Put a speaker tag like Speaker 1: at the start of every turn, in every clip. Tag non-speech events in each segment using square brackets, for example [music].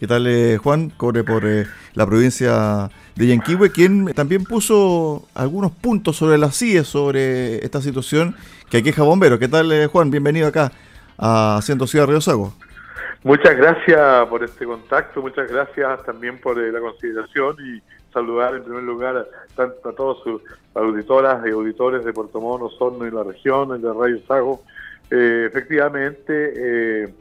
Speaker 1: ¿Qué tal, eh, Juan? Corre por eh, la provincia de Yanquihue, quien también puso algunos puntos sobre las CIE, sobre esta situación que aqueja bomberos. ¿Qué tal, eh, Juan? Bienvenido acá a Haciendo Ciudad Río Sago.
Speaker 2: Muchas gracias por este contacto, muchas gracias también por la consideración y saludar en primer lugar a, a todos sus auditoras y auditores de Puerto Montt, Osorno y la región, el de Radio Sago. efectivamente,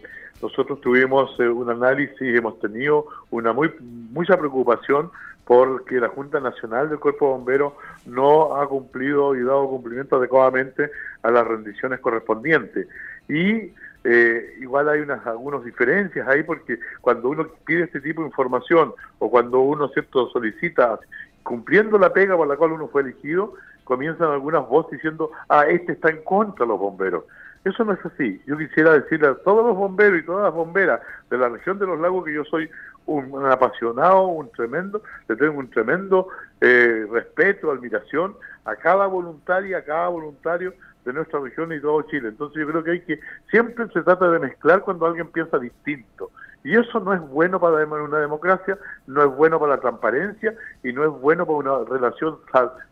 Speaker 2: nosotros tuvimos eh, un análisis, hemos tenido una muy mucha preocupación porque la Junta Nacional del Cuerpo de Bomberos no ha cumplido y dado cumplimiento adecuadamente a las rendiciones correspondientes. Y eh, igual hay unas algunas diferencias ahí porque cuando uno pide este tipo de información o cuando uno cierto solicita cumpliendo la pega por la cual uno fue elegido, comienzan algunas voces diciendo, ah, este está en contra de los bomberos. Eso no es así. Yo quisiera decirle a todos los bomberos y todas las bomberas de la región de los lagos que yo soy un, apasionado, un tremendo, le tengo un tremendo eh, respeto, admiración a cada voluntaria, a cada voluntario de nuestra región y todo Chile. Entonces yo creo que hay que, siempre se trata de mezclar cuando alguien piensa distinto. Y eso no es bueno para una democracia, no es bueno para la transparencia y no es bueno para una relación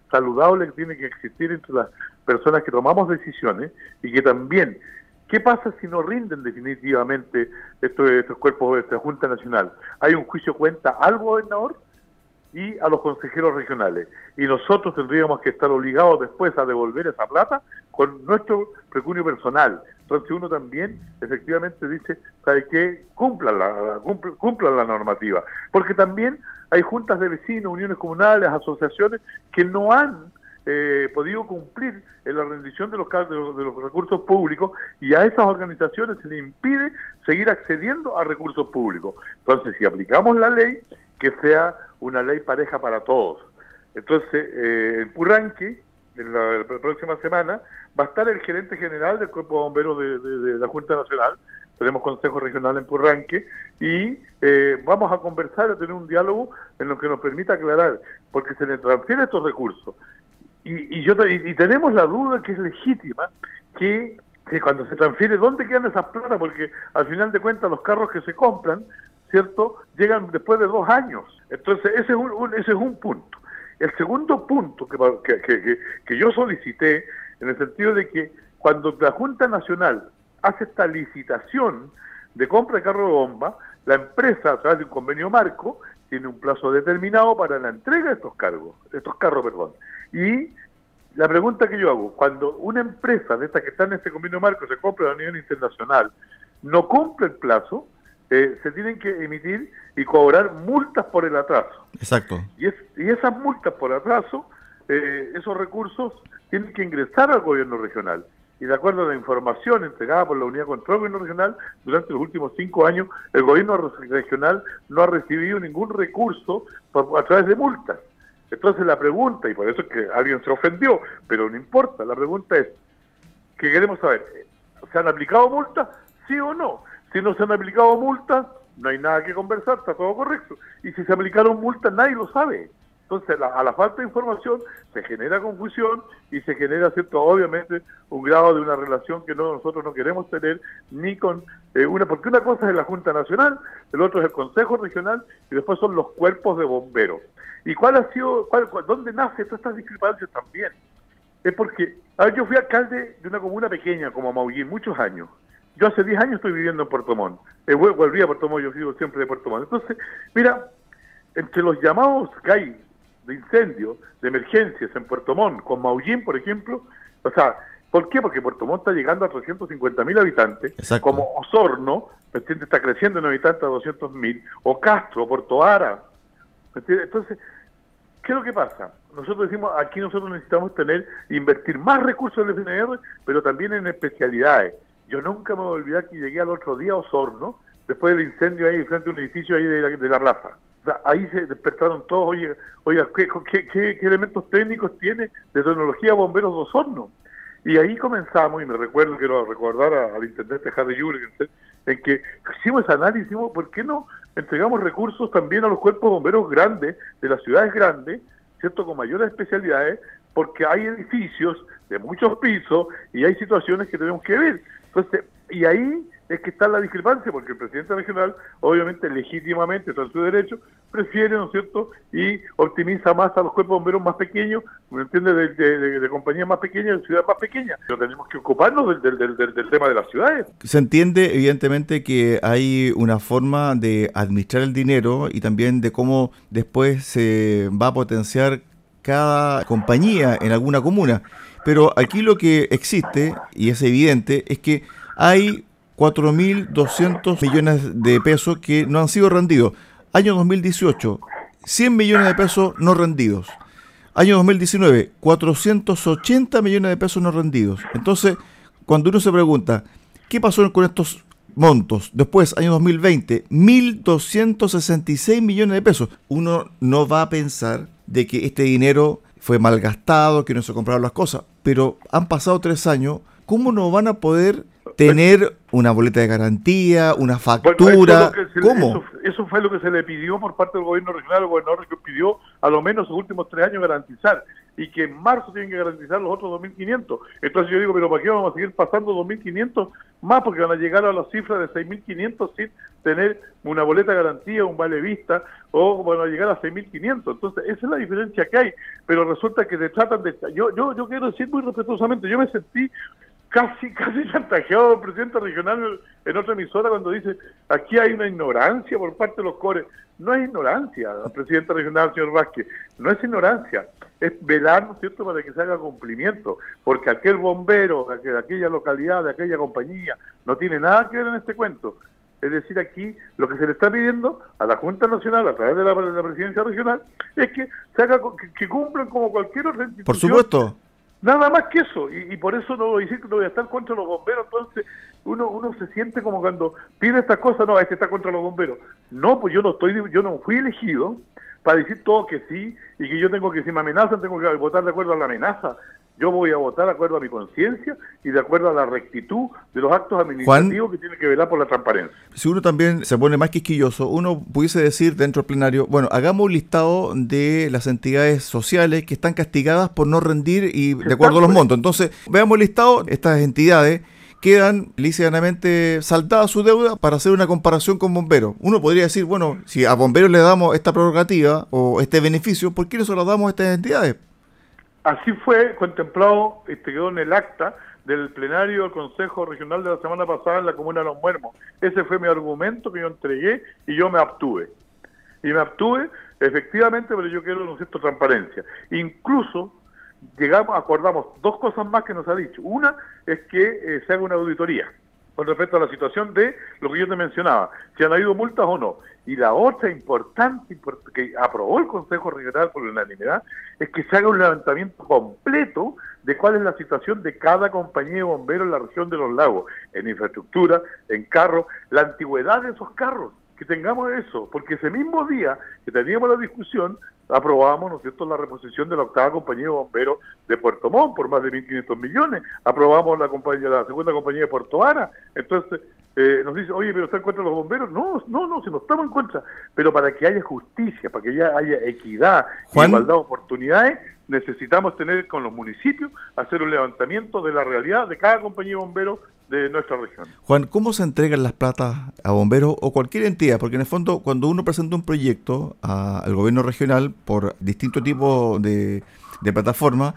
Speaker 2: saludable que tiene que existir entre las personas que tomamos decisiones y que también, ¿qué pasa si no rinden definitivamente estos, estos cuerpos de esta Junta Nacional? ¿Hay un juicio cuenta al gobernador? y a los consejeros regionales. Y nosotros tendríamos que estar obligados después a devolver esa plata con nuestro pecunio personal. Entonces uno también efectivamente dice, ¿sabe qué? Cumplan la, cumplan la normativa. Porque también hay juntas de vecinos, uniones comunales, asociaciones que no han eh, podido cumplir en la rendición de los, de los, de los recursos públicos y a esas organizaciones se les impide seguir accediendo a recursos públicos. Entonces, si aplicamos la ley, que sea una ley pareja para todos. Entonces, eh, en Purranque, en la, próxima semana, va a estar el gerente general del Cuerpo de Bomberos de, la Junta Nacional, tenemos Consejo Regional en Purranque, y eh, vamos a conversar, a tener un diálogo en lo que nos permita aclarar, porque se le transfieren estos recursos. Y, y yo y, tenemos la duda que es legítima, que, que cuando se transfiere, ¿dónde quedan esas plata? Porque al final de cuentas los carros que se compran ¿cierto? Llegan después de dos años. Entonces, ese es un, ese es un punto. El segundo punto que, que, que, yo solicité, en el sentido de que cuando la Junta Nacional hace esta licitación de compra de carro de bomba, la empresa, a través de un convenio marco, tiene un plazo determinado para la entrega de estos cargos, estos carros, perdón. Y la pregunta que yo hago, cuando una empresa de estas que está en este convenio marco se compra a nivel internacional, no cumple el plazo, eh, se tienen que emitir y cobrar multas por el atraso.
Speaker 1: Exacto.
Speaker 2: Y, es, y esas multas por atraso, eh, esos recursos tienen que ingresar al gobierno regional. Y de acuerdo a la información entregada por la Unidad de Control Gobierno Regional, durante los últimos cinco años, el gobierno regional no ha recibido ningún recurso a través de multas. Entonces la pregunta, y por eso es que alguien se ofendió, pero no importa, la pregunta es, que queremos saber, ¿se han aplicado multas? ¿Sí o no? Si no se han aplicado multas, no hay nada que conversar, está todo correcto. Y si se aplicaron multas, nadie lo sabe. Entonces, a la falta de información se genera confusión y se genera, cierto, obviamente, un grado de una relación que no, nosotros no queremos tener ni con eh, una, porque una cosa es la Junta Nacional, el otro es el Consejo Regional y después son los cuerpos de bomberos. ¿Y cuál ha sido, cuál, dónde nace todas estas discrepancias también? Es porque, a ver, yo fui alcalde de una comuna pequeña como Maullín muchos años yo hace 10 años estoy viviendo en Puerto Montt. Eh, volví a Puerto Montt, yo vivo siempre de Puerto Montt. Entonces, mira, entre los llamados que hay de incendios, de emergencias en Puerto Montt, con Maullín, por ejemplo, o sea, ¿por qué? Porque Puerto Montt está llegando a 350 mil habitantes, como Osorno. Está creciendo en habitantes a 200 mil, o Castro, Puerto Ara, ¿me entiendes? Entonces, ¿qué es lo que pasa? Nosotros decimos, aquí nosotros necesitamos tener, invertir más recursos en el FNR, pero también en especialidades. Yo nunca me voy a olvidar que llegué al otro día a Osorno, después del incendio ahí frente a un edificio ahí de la, de la plaza. ahí se despertaron todos, oye, oiga, ¿qué, elementos técnicos tiene de tecnología bomberos de Osorno? Y ahí comenzamos, y me recuerdo, quiero recordar al intendente Harry Jurgensen, en que hicimos ese análisis, ¿por qué no entregamos recursos también a los cuerpos bomberos grandes, de las ciudades grandes, ¿cierto? Con mayores especialidades, porque hay edificios de muchos pisos y hay situaciones que tenemos que ver. Entonces, y ahí es que está la discrepancia, porque el presidente regional, obviamente legítimamente, está en su derecho, prefiere, ¿no es cierto?, y optimiza más a los cuerpos bomberos más pequeños, ¿me entiende?, de, compañías más pequeñas, de ciudades más pequeñas. Pero tenemos que ocuparnos del, del tema de las ciudades.
Speaker 1: Se entiende, evidentemente, que hay una forma de administrar el dinero y también de cómo después se va a potenciar cada compañía en alguna comuna. Pero aquí lo que existe, y es evidente, es que hay 4.200 millones de pesos que no han sido rendidos. Año 2018, 100 millones de pesos no rendidos. Año 2019, 480 millones de pesos no rendidos. Entonces, cuando uno se pregunta, ¿qué pasó con estos montos? Después, año 2020, 1.266 millones de pesos. Uno no va a pensar de que este dinero fue malgastado, que no se compraron las cosas, pero han pasado tres años, ¿cómo no van a poder tener una boleta de garantía, una factura? ¿Cómo?
Speaker 2: Eso, fue lo que se le pidió por parte del gobierno regional, el gobernador que pidió a lo menos los últimos tres años garantizar y que en marzo tienen que garantizar los otros 2.500. Entonces yo digo, pero ¿para qué vamos a seguir pasando 2.500 más? Porque van a llegar a las cifras de 6.500 sin tener una boleta garantía, un vale vista, o van a llegar a 6.500. Entonces esa es la diferencia que hay. Pero resulta que te tratan de... Yo, yo, yo quiero decir muy respetuosamente, yo me sentí casi [laughs] casi chantajeado el presidente regional en otra emisora cuando dice aquí hay una ignorancia por parte de los cores. No es ignorancia, [laughs] presidente regional, señor Vázquez, no es ignorancia, es velar, ¿no es cierto?, para que se haga cumplimiento, porque aquel bombero de aquella localidad, de aquella compañía, no tiene nada que ver en este cuento. Es decir, aquí lo que se le está pidiendo a la Junta Nacional, a través de la, presidencia regional, es que se haga que, cumplan como cualquier otra institución.
Speaker 1: Por supuesto
Speaker 2: Nada más que eso, y, por eso no voy a decir que no voy a estar contra los bomberos, entonces uno uno se siente como cuando pide estas cosas, no, este está contra los bomberos. No, pues yo no estoy, yo no fui elegido para decir todo que sí, y que yo tengo que, si me amenazan, tengo que votar de acuerdo a la amenaza. Yo voy a votar de acuerdo a mi conciencia y de acuerdo a la rectitud de los actos administrativos que tienen que velar por la transparencia.
Speaker 1: Si uno también se pone más quisquilloso, uno pudiese decir dentro del plenario, bueno, hagamos un listado de las entidades sociales que están castigadas por no rendir y de acuerdo a los montos. Entonces, veamos el listado, estas entidades quedan lícitamente saltadas su deuda para hacer una comparación con bomberos. Uno podría decir, bueno, si a bomberos le damos esta prerrogativa o este beneficio, ¿por qué no se lo damos a estas entidades?
Speaker 2: Así fue contemplado, este, quedó en el acta del plenario del Consejo Regional de la semana pasada en la Comuna de Los Muermos. Ese fue mi argumento que yo entregué y yo me abstuve. Y me abstuve, efectivamente, pero yo quiero, ¿no cierto?, transparencia. Incluso llegamos, acordamos dos cosas más que nos ha dicho. Una es que eh, se haga una auditoría con respecto a la situación de lo que yo te mencionaba, si han habido multas o no. Y la otra importante que aprobó el Consejo Regional por unanimidad es que se haga un levantamiento completo de cuál es la situación de cada compañía de bomberos en la región de los lagos, en infraestructura, en carros, la antigüedad de esos carros que tengamos eso, porque ese mismo día que teníamos la discusión, aprobamos, ¿no es cierto?, la reposición de la octava compañía de bomberos de Puerto Montt por más de 1.500 millones, aprobamos la compañía, la segunda compañía de Puerto Ara, entonces eh, nos dice, oye, pero ¿está en contra de los bomberos? No, no, no, si no estamos en contra, pero para que haya justicia, para que haya equidad y igualdad de oportunidades, necesitamos tener con los municipios, hacer un levantamiento de la realidad de cada compañía de bomberos de nuestra región.
Speaker 1: Juan, ¿cómo se entregan las platas a bomberos o cualquier entidad? Porque en el fondo, cuando uno presenta un proyecto al gobierno regional por distinto tipo de, de plataforma,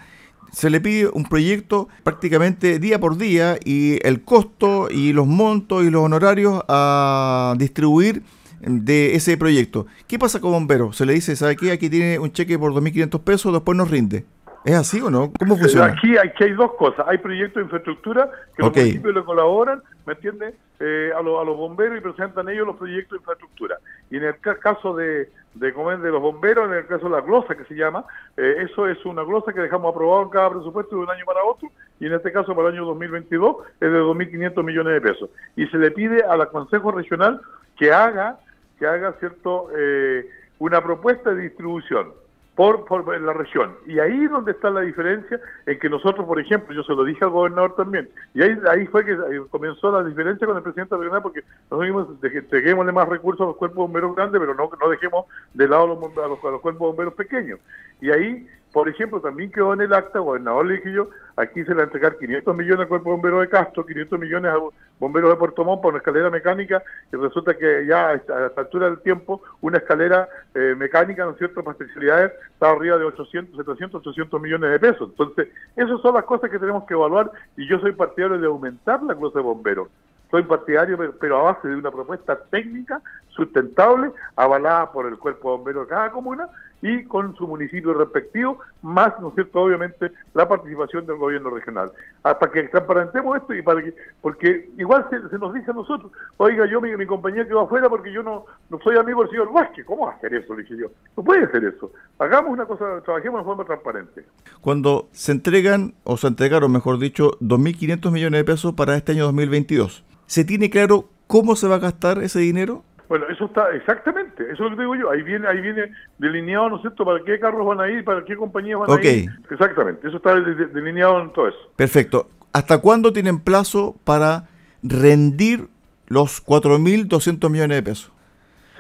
Speaker 1: se le pide un proyecto prácticamente día por día y el costo y los montos y los honorarios a distribuir de ese proyecto. ¿Qué pasa con bomberos? Se le dice, ¿sabe qué? Aquí tiene un cheque por 2.500 pesos, después nos rinde. ¿Es así o no? ¿Cómo funciona?
Speaker 2: Aquí, aquí hay dos cosas. Hay proyectos de infraestructura que los municipios le colaboran, ¿me entiendes? Eh, a, los bomberos y presentan ellos los proyectos de infraestructura. Y en el caso de, de, de los bomberos, en el caso de la glosa que se llama, eh, eso es una glosa que dejamos aprobado en cada presupuesto de un año para otro, y en este caso para el año 2022 es de 2.500 millones de pesos. Y se le pide a la Consejo Regional que haga, que haga cierto, eh, una propuesta de distribución por, por la región. Y ahí es donde está la diferencia en que nosotros, por ejemplo, yo se lo dije al gobernador también, y ahí, ahí fue que comenzó la diferencia con el presidente regional, porque nosotros dijimos, dejémosle más recursos a los cuerpos bomberos grandes, pero no, no dejemos de lado a los, a los, cuerpos bomberos pequeños. Y ahí Por ejemplo, también quedó en el acta, gobernador le dije yo, aquí se le va a entregar 500 millones al cuerpo bombero de Castro, 500 millones a bomberos de Puerto Montt por una escalera mecánica, y resulta que ya a esta altura del tiempo, una escalera eh, mecánica, ¿no es cierto?, para especialidades, está arriba de 800, 700, 800 millones de pesos. Entonces, esas son las cosas que tenemos que evaluar, y yo soy partidario de aumentar la clase de bomberos. Soy partidario, pero a base de una propuesta técnica, sustentable, avalada por el cuerpo de bomberos de cada comuna, y con su municipio respectivo, más, ¿no cierto?, obviamente, la participación del gobierno regional. Hasta que transparentemos esto y para que, porque igual se, nos dice a nosotros, oiga, yo mi, mi compañía quedó afuera porque yo no, no soy amigo del señor Vázquez, ¿cómo hacer eso? Le dije yo, no puede hacer eso. Hagamos una cosa, trabajemos de forma transparente.
Speaker 1: Cuando se entregan, o se entregaron, mejor dicho, 2.500 millones de pesos para este año 2022, ¿se tiene claro cómo se va a gastar ese dinero?
Speaker 2: Bueno, eso está exactamente, eso es lo que digo yo. Ahí viene, ahí viene delineado, ¿no es cierto?, para qué carros van a ir, para qué compañías van a ir. Exactamente, eso está delineado en todo eso.
Speaker 1: Perfecto. ¿Hasta cuándo tienen plazo para rendir los 4.200 millones de pesos?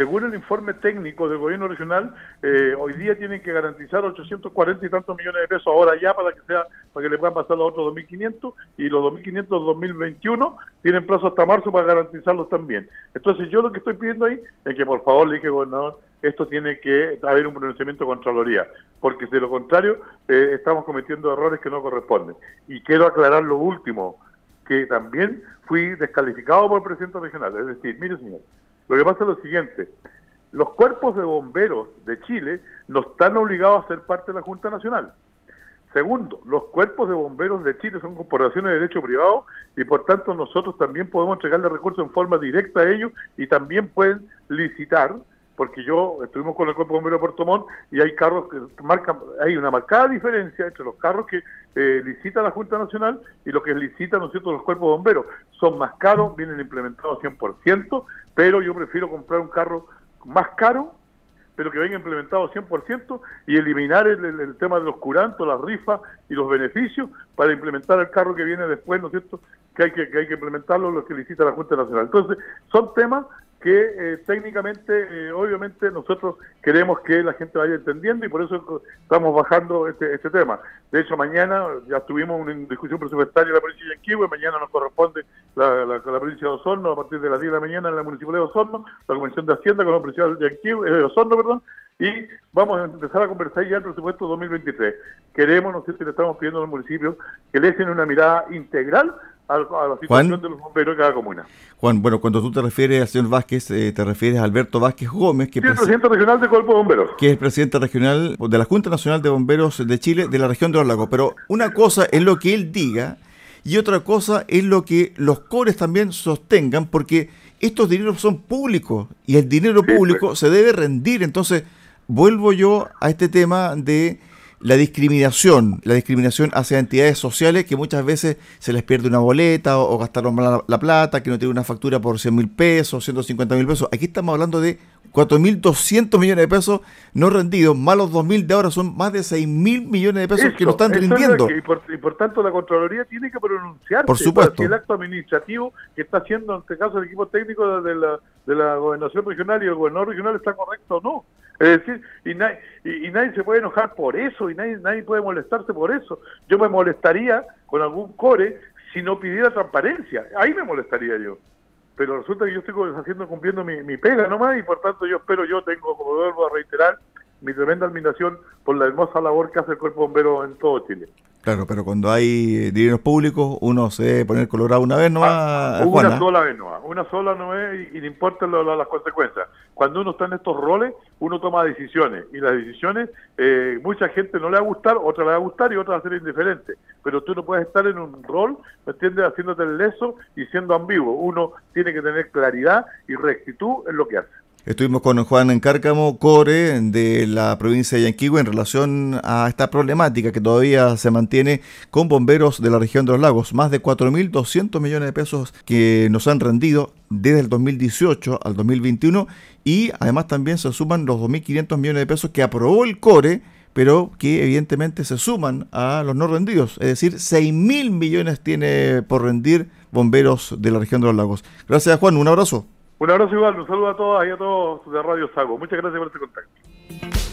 Speaker 2: Según el informe técnico del gobierno regional, eh, hoy día tienen que garantizar 840 y tantos millones de pesos ahora ya para que sea para que le puedan pasar los otros 2.500 y los 2.500 2021 tienen plazo hasta marzo para garantizarlos también. Entonces yo lo que estoy pidiendo ahí es que por favor le dije gobernador, esto tiene que haber un pronunciamiento de Contraloría, porque de lo contrario eh, estamos cometiendo errores que no corresponden. Y quiero aclarar lo último, que también fui descalificado por el presidente regional. Es decir, mire señor, lo que pasa es lo siguiente, los cuerpos de bomberos de Chile no están obligados a ser parte de la Junta Nacional. Segundo, los cuerpos de bomberos de Chile son corporaciones de derecho privado y por tanto nosotros también podemos entregarle recursos en forma directa a ellos y también pueden licitar porque yo estuvimos con el Cuerpo Bombero de Puerto Montt y hay carros que marcan, hay una marcada diferencia entre los carros que eh, licita la Junta Nacional y lo que licitan, ¿no los cuerpos bomberos. Son más caros, vienen implementados 100%, pero yo prefiero comprar un carro más caro, pero que venga implementado 100% y eliminar el, tema de los curantos, las rifas y los beneficios para implementar el carro que viene después, ¿no es cierto?, que hay que, que hay que implementarlo, lo que licita la Junta Nacional. Entonces, son temas que eh, técnicamente, eh, obviamente, nosotros queremos que la gente vaya entendiendo y por eso estamos bajando este, este tema. De hecho, mañana ya tuvimos una discusión presupuestaria en la provincia de Yanquihue, mañana nos corresponde la, la, provincia de Osorno a partir de las 10 de la mañana en la municipalidad de Osorno, la Comisión de Hacienda con la provincia de Yanquihue, eh, Osorno, perdón, y vamos a empezar a conversar ya el presupuesto 2023. Queremos, no sé si le estamos pidiendo a los municipios que le den una mirada integral a, la situación de los bomberos de cada comuna.
Speaker 1: Juan, bueno, cuando tú te refieres al señor Vázquez, eh, te refieres a Alberto Vázquez Gómez,
Speaker 2: que es el presidente regional de Cuerpo de Bomberos.
Speaker 1: Que es el presidente regional de la Junta Nacional de Bomberos de Chile, de la región de los lagos. Pero una cosa es lo que él diga y otra cosa es lo que los cores también sostengan, porque estos dineros son públicos y el dinero público pues. se debe rendir. Entonces, vuelvo yo a este tema de la discriminación, la discriminación hacia entidades sociales que muchas veces se les pierde una boleta o, gastaron mal la, plata, que no tiene una factura por 100 mil pesos, 150 mil pesos. Aquí estamos hablando de 4.200 millones de pesos no rendidos, más los 2.000 de ahora son más de 6.000 millones de pesos que no están rindiendo.
Speaker 2: y, por, tanto la Contraloría tiene que pronunciarse.
Speaker 1: Por supuesto.
Speaker 2: el acto administrativo que está haciendo en este caso el equipo técnico de la, de la gobernación regional y el gobernador regional está correcto o no. Es decir, y, nadie, y, nadie se puede enojar por eso, y nadie, nadie puede molestarse por eso. Yo me molestaría con algún core si no pidiera transparencia. Ahí me molestaría yo. Pero resulta que yo estoy haciendo, cumpliendo mi, mi pega nomás, y por tanto yo espero, yo tengo, como vuelvo a reiterar, mi tremenda admiración por la hermosa labor que hace el cuerpo bombero en todo Chile.
Speaker 1: Claro, pero cuando hay dineros públicos, uno se debe poner colorado una vez nomás.
Speaker 2: Ah, una sola vez nomás, una sola no es y, no importa las consecuencias. Cuando uno está en estos roles, uno toma decisiones y las decisiones, eh, mucha gente no le va a gustar, otra le va a gustar y otra va a ser indiferente. Pero tú no puedes estar en un rol, ¿me entiendes?, haciéndote el leso y siendo ambiguo. Uno tiene que tener claridad y rectitud en lo que hace.
Speaker 1: Estuvimos con Juan Encárcamo, core de la provincia de Yanquihue, en relación a esta problemática que todavía se mantiene con bomberos de la región de los lagos. Más de 4.200 millones de pesos que nos han rendido desde el 2018 al 2021 y además también se suman los 2.500 millones de pesos que aprobó el core pero que evidentemente se suman a los no rendidos. Es decir, 6.000 millones tiene por rendir bomberos de la región de los lagos. Gracias Juan, un abrazo.
Speaker 2: Un abrazo igual, un saludo a todas y a todos de Radio Sago. Muchas gracias por este contacto.